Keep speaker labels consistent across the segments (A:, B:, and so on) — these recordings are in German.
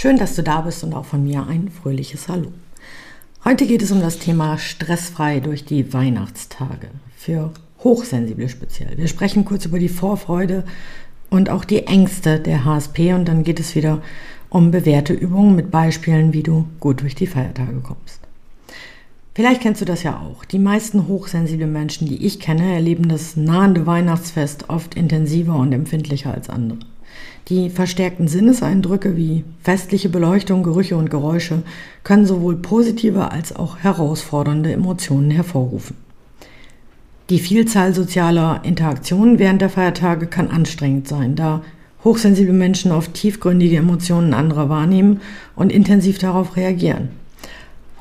A: Schön, dass du da bist und auch von mir ein fröhliches Hallo. Heute geht es um das Thema stressfrei durch die Weihnachtstage. Für Hochsensible speziell. Wir sprechen kurz über die Vorfreude und auch die Ängste der HSP und dann geht es wieder um bewährte Übungen mit Beispielen, wie du gut durch die Feiertage kommst. Vielleicht kennst du das ja auch. Die meisten hochsensible Menschen, die ich kenne, erleben das nahende Weihnachtsfest oft intensiver und empfindlicher als andere. Die verstärkten Sinneseindrücke wie festliche Beleuchtung, Gerüche und Geräusche können sowohl positive als auch herausfordernde Emotionen hervorrufen. Die Vielzahl sozialer Interaktionen während der Feiertage kann anstrengend sein, da hochsensible Menschen auf tiefgründige Emotionen anderer wahrnehmen und intensiv darauf reagieren.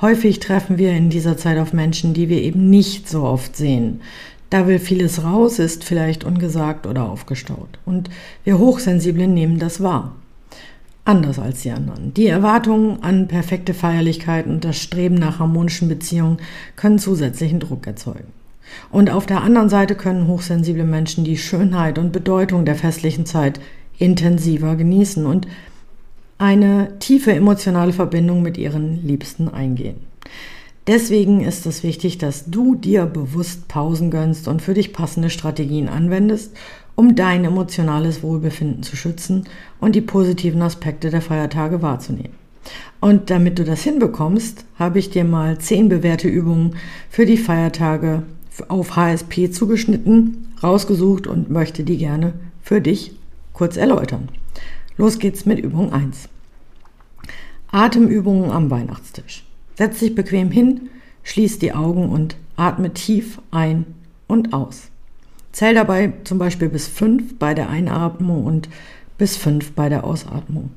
A: Häufig treffen wir in dieser Zeit auf Menschen, die wir eben nicht so oft sehen. Da will vieles raus, ist vielleicht ungesagt oder aufgestaut. Und wir Hochsensiblen nehmen das wahr. Anders als die anderen. Die Erwartungen an perfekte Feierlichkeit und das Streben nach harmonischen Beziehungen können zusätzlichen Druck erzeugen. Und auf der anderen Seite können hochsensible Menschen die Schönheit und Bedeutung der festlichen Zeit intensiver genießen und eine tiefe emotionale Verbindung mit ihren Liebsten eingehen. Deswegen ist es wichtig, dass du dir bewusst Pausen gönnst und für dich passende Strategien anwendest, um dein emotionales Wohlbefinden zu schützen und die positiven Aspekte der Feiertage wahrzunehmen. Und damit du das hinbekommst, habe ich dir mal zehn bewährte Übungen für die Feiertage auf HSP zugeschnitten, rausgesucht und möchte die gerne für dich kurz erläutern. Los geht's mit Übung 1. Atemübungen am Weihnachtstisch. Setz dich bequem hin, schließ die Augen und atme tief ein und aus. Zähl dabei zum Beispiel bis 5 bei der Einatmung und bis 5 bei der Ausatmung.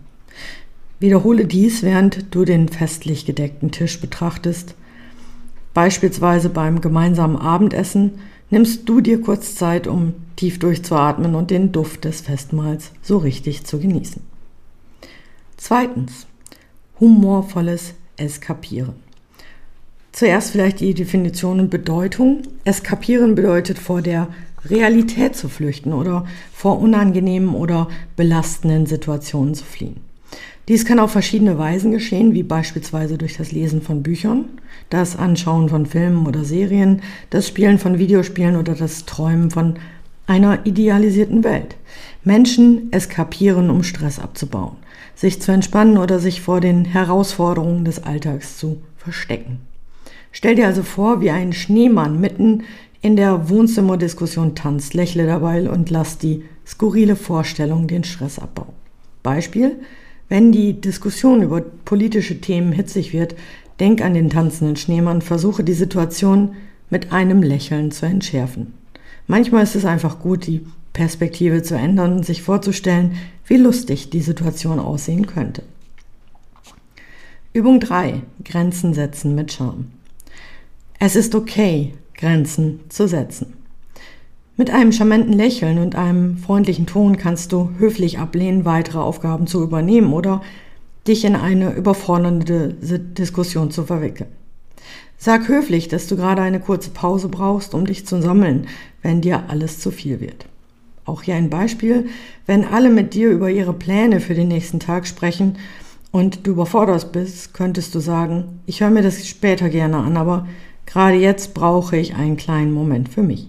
A: Wiederhole dies, während du den festlich gedeckten Tisch betrachtest. Beispielsweise beim gemeinsamen Abendessen nimmst du dir kurz Zeit, um tief durchzuatmen und den Duft des Festmahls so richtig zu genießen. Zweitens, humorvolles Eskapieren. Zuerst vielleicht die Definition und Bedeutung. Eskapieren bedeutet vor der Realität zu flüchten oder vor unangenehmen oder belastenden Situationen zu fliehen. Dies kann auf verschiedene Weisen geschehen, wie beispielsweise durch das Lesen von Büchern, das Anschauen von Filmen oder Serien, das Spielen von Videospielen oder das Träumen von einer idealisierten Welt. Menschen eskapieren, um Stress abzubauen, sich zu entspannen oder sich vor den Herausforderungen des Alltags zu verstecken. Stell dir also vor, wie ein Schneemann mitten in der Wohnzimmerdiskussion tanzt, lächle dabei und lass die skurrile Vorstellung den Stress abbauen. Beispiel, wenn die Diskussion über politische Themen hitzig wird, denk an den tanzenden Schneemann, versuche die Situation mit einem Lächeln zu entschärfen. Manchmal ist es einfach gut, die Perspektive zu ändern und sich vorzustellen, wie lustig die Situation aussehen könnte. Übung 3. Grenzen setzen mit Charme. Es ist okay, Grenzen zu setzen. Mit einem charmanten Lächeln und einem freundlichen Ton kannst du höflich ablehnen, weitere Aufgaben zu übernehmen oder dich in eine überfordernde Diskussion zu verwickeln. Sag höflich, dass du gerade eine kurze Pause brauchst, um dich zu sammeln, wenn dir alles zu viel wird. Auch hier ein Beispiel, wenn alle mit dir über ihre Pläne für den nächsten Tag sprechen und du überfordert bist, könntest du sagen, ich höre mir das später gerne an, aber gerade jetzt brauche ich einen kleinen Moment für mich.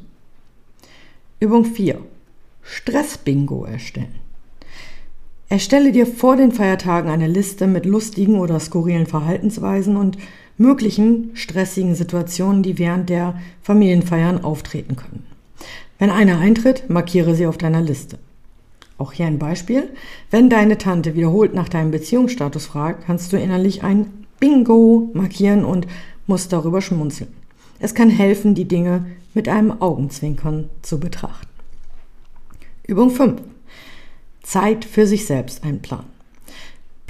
A: Übung 4. Stressbingo erstellen. Erstelle dir vor den Feiertagen eine Liste mit lustigen oder skurrilen Verhaltensweisen und möglichen stressigen Situationen, die während der Familienfeiern auftreten können. Wenn eine eintritt, markiere sie auf deiner Liste. Auch hier ein Beispiel. Wenn deine Tante wiederholt nach deinem Beziehungsstatus fragt, kannst du innerlich ein Bingo markieren und musst darüber schmunzeln. Es kann helfen, die Dinge mit einem Augenzwinkern zu betrachten. Übung 5. Zeit für sich selbst einplanen.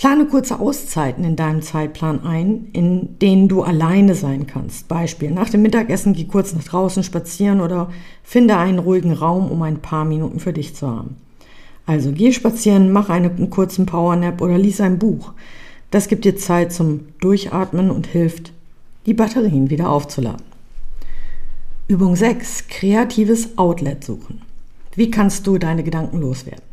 A: Plane kurze Auszeiten in deinem Zeitplan ein, in denen du alleine sein kannst. Beispiel, nach dem Mittagessen geh kurz nach draußen spazieren oder finde einen ruhigen Raum, um ein paar Minuten für dich zu haben. Also geh spazieren, mach einen kurzen Powernap oder lies ein Buch. Das gibt dir Zeit zum Durchatmen und hilft, die Batterien wieder aufzuladen. Übung 6. Kreatives Outlet suchen. Wie kannst du deine Gedanken loswerden?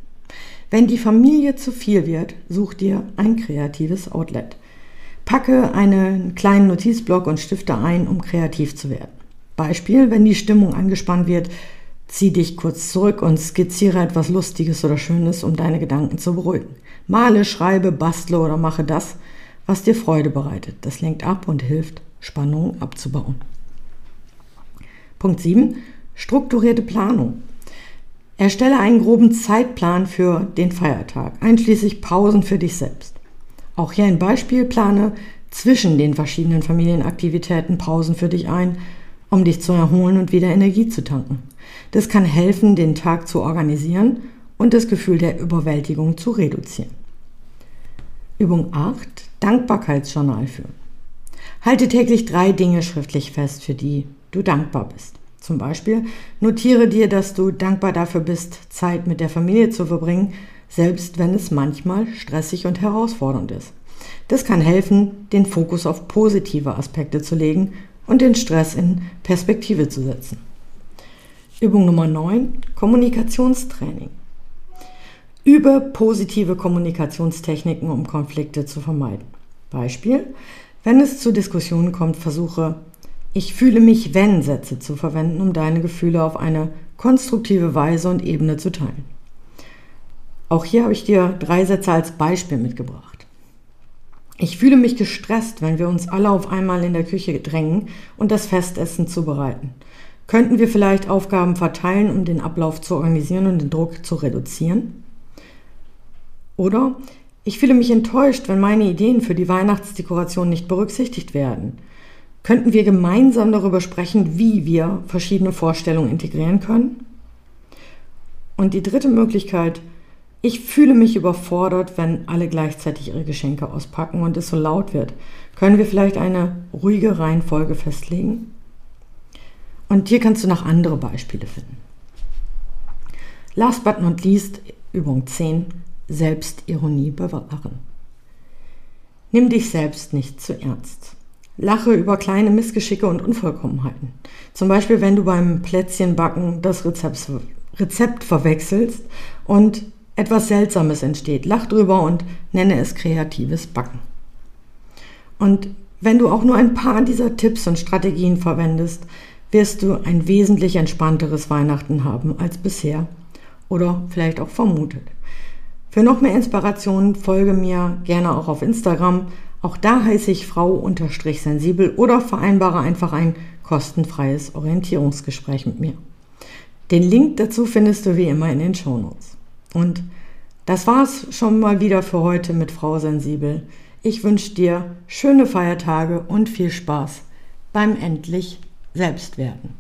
A: Wenn die Familie zu viel wird, such dir ein kreatives Outlet. Packe einen kleinen Notizblock und Stifte ein, um kreativ zu werden. Beispiel, wenn die Stimmung angespannt wird, zieh dich kurz zurück und skizziere etwas Lustiges oder Schönes, um deine Gedanken zu beruhigen. Male, schreibe, bastle oder mache das, was dir Freude bereitet. Das lenkt ab und hilft, Spannung abzubauen. Punkt 7. Strukturierte Planung. Erstelle einen groben Zeitplan für den Feiertag, einschließlich Pausen für dich selbst. Auch hier ein Beispiel, plane zwischen den verschiedenen Familienaktivitäten Pausen für dich ein, um dich zu erholen und wieder Energie zu tanken. Das kann helfen, den Tag zu organisieren und das Gefühl der Überwältigung zu reduzieren. Übung 8. Dankbarkeitsjournal führen. Halte täglich drei Dinge schriftlich fest, für die du dankbar bist. Zum Beispiel notiere dir, dass du dankbar dafür bist, Zeit mit der Familie zu verbringen, selbst wenn es manchmal stressig und herausfordernd ist. Das kann helfen, den Fokus auf positive Aspekte zu legen und den Stress in Perspektive zu setzen. Übung Nummer 9, Kommunikationstraining. Übe positive Kommunikationstechniken, um Konflikte zu vermeiden. Beispiel, wenn es zu Diskussionen kommt, versuche ich fühle mich, wenn Sätze zu verwenden, um deine Gefühle auf eine konstruktive Weise und Ebene zu teilen. Auch hier habe ich dir drei Sätze als Beispiel mitgebracht. Ich fühle mich gestresst, wenn wir uns alle auf einmal in der Küche drängen und das Festessen zubereiten. Könnten wir vielleicht Aufgaben verteilen, um den Ablauf zu organisieren und den Druck zu reduzieren? Oder ich fühle mich enttäuscht, wenn meine Ideen für die Weihnachtsdekoration nicht berücksichtigt werden könnten wir gemeinsam darüber sprechen, wie wir verschiedene Vorstellungen integrieren können. Und die dritte Möglichkeit, ich fühle mich überfordert, wenn alle gleichzeitig ihre Geschenke auspacken und es so laut wird. Können wir vielleicht eine ruhige Reihenfolge festlegen? Und hier kannst du noch andere Beispiele finden. Last but not least, Übung 10, Selbstironie bewahren. Nimm dich selbst nicht zu ernst. Lache über kleine Missgeschicke und Unvollkommenheiten. Zum Beispiel, wenn du beim Plätzchenbacken das Rezept, Rezept verwechselst und etwas Seltsames entsteht. Lach drüber und nenne es kreatives Backen. Und wenn du auch nur ein paar dieser Tipps und Strategien verwendest, wirst du ein wesentlich entspannteres Weihnachten haben als bisher oder vielleicht auch vermutet. Für noch mehr Inspirationen folge mir gerne auch auf Instagram auch da heiße ich Frau-sensibel oder vereinbare einfach ein kostenfreies Orientierungsgespräch mit mir. Den Link dazu findest du wie immer in den Shownotes. Und das war's schon mal wieder für heute mit Frau Sensibel. Ich wünsche dir schöne Feiertage und viel Spaß beim endlich Selbstwerden.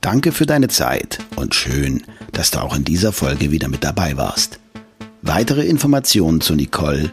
B: Danke für deine Zeit und schön, dass du auch in dieser Folge wieder mit dabei warst. Weitere Informationen zu Nicole